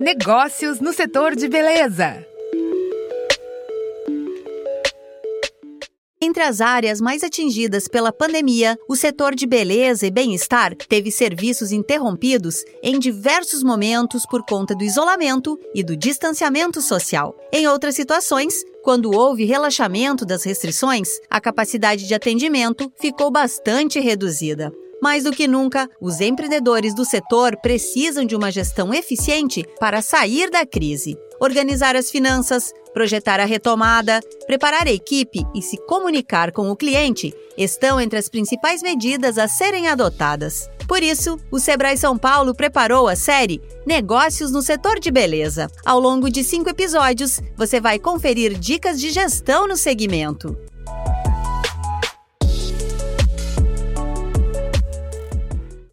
Negócios no setor de beleza. Entre as áreas mais atingidas pela pandemia, o setor de beleza e bem-estar teve serviços interrompidos em diversos momentos por conta do isolamento e do distanciamento social. Em outras situações, quando houve relaxamento das restrições, a capacidade de atendimento ficou bastante reduzida. Mais do que nunca, os empreendedores do setor precisam de uma gestão eficiente para sair da crise. Organizar as finanças, projetar a retomada, preparar a equipe e se comunicar com o cliente estão entre as principais medidas a serem adotadas. Por isso, o Sebrae São Paulo preparou a série Negócios no Setor de Beleza. Ao longo de cinco episódios, você vai conferir dicas de gestão no segmento.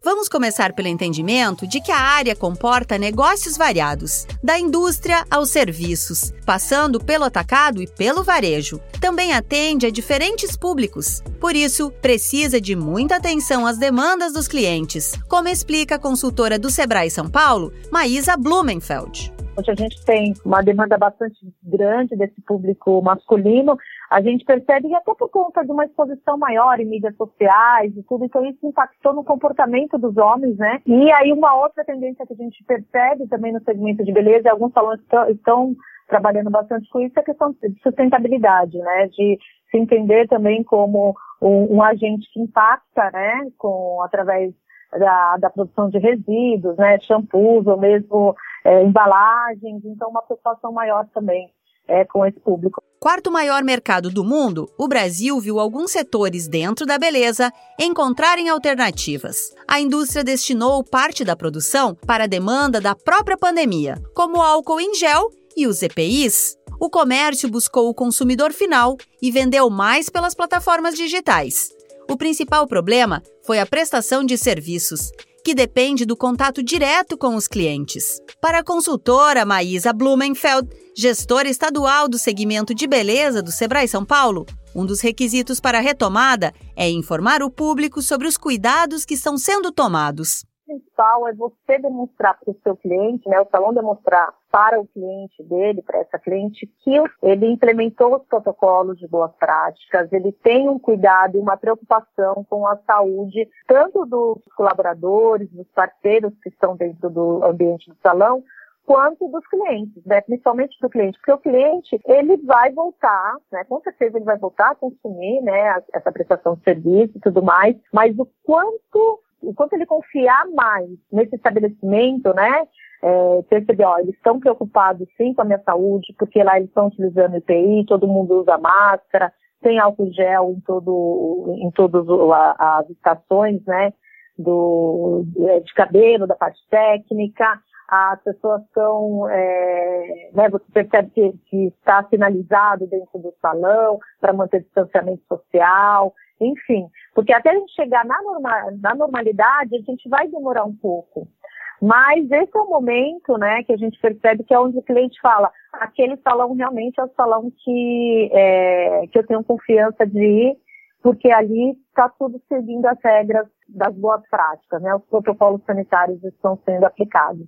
Vamos começar pelo entendimento de que a área comporta negócios variados, da indústria aos serviços, passando pelo atacado e pelo varejo. Também atende a diferentes públicos. Por isso, precisa de muita atenção às demandas dos clientes, como explica a consultora do Sebrae São Paulo, Maísa Blumenfeld. Onde a gente tem uma demanda bastante grande desse público masculino, a gente percebe que até por conta de uma exposição maior em mídias sociais e tudo, então isso impactou no comportamento dos homens, né? E aí uma outra tendência que a gente percebe também no segmento de beleza, e alguns salões estão trabalhando bastante com isso, é a questão de sustentabilidade, né? De se entender também como um, um agente que impacta, né? Com, através da, da produção de resíduos, né? Shampoos ou mesmo é, embalagens, então uma preocupação maior também é, com esse público. Quarto maior mercado do mundo, o Brasil viu alguns setores dentro da beleza encontrarem alternativas. A indústria destinou parte da produção para a demanda da própria pandemia, como o álcool em gel e os EPIs. O comércio buscou o consumidor final e vendeu mais pelas plataformas digitais. O principal problema foi a prestação de serviços que depende do contato direto com os clientes. Para a consultora Maísa Blumenfeld, gestora estadual do segmento de beleza do Sebrae São Paulo, um dos requisitos para a retomada é informar o público sobre os cuidados que estão sendo tomados principal é você demonstrar para o seu cliente, né, o salão demonstrar para o cliente dele, para essa cliente, que ele implementou os protocolos de boas práticas, ele tem um cuidado e uma preocupação com a saúde, tanto dos colaboradores, dos parceiros que estão dentro do ambiente do salão, quanto dos clientes, né? principalmente do cliente, porque o cliente ele vai voltar, né? com certeza ele vai voltar a consumir né? essa prestação de serviço e tudo mais, mas o quanto enquanto ele confiar mais nesse estabelecimento, né, é, perceber, ó, eles estão preocupados sim com a minha saúde, porque lá eles estão utilizando EPI, todo mundo usa máscara, tem álcool gel em todo, em todas as estações, né, do, de cabelo, da parte técnica, as pessoas estão, é, né, você percebe que, que está sinalizado dentro do salão para manter distanciamento social, enfim, porque até a gente chegar na, norma, na normalidade, a gente vai demorar um pouco. Mas esse é o momento, né, que a gente percebe que é onde o cliente fala, aquele salão realmente é o salão que, é, que eu tenho confiança de ir, porque ali está tudo seguindo as regras das boas práticas, né, os protocolos sanitários estão sendo aplicados.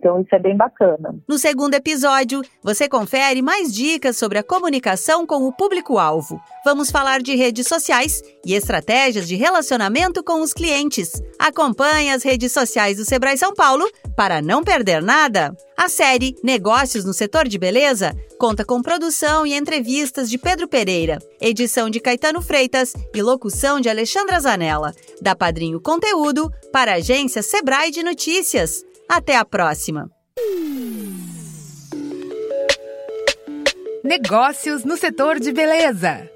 Então, isso é bem bacana. No segundo episódio, você confere mais dicas sobre a comunicação com o público-alvo. Vamos falar de redes sociais e estratégias de relacionamento com os clientes. Acompanhe as redes sociais do Sebrae São Paulo para não perder nada. A série Negócios no Setor de Beleza conta com produção e entrevistas de Pedro Pereira, edição de Caetano Freitas e locução de Alexandra Zanella. Da Padrinho Conteúdo para a agência Sebrae de Notícias. Até a próxima! Negócios no setor de beleza.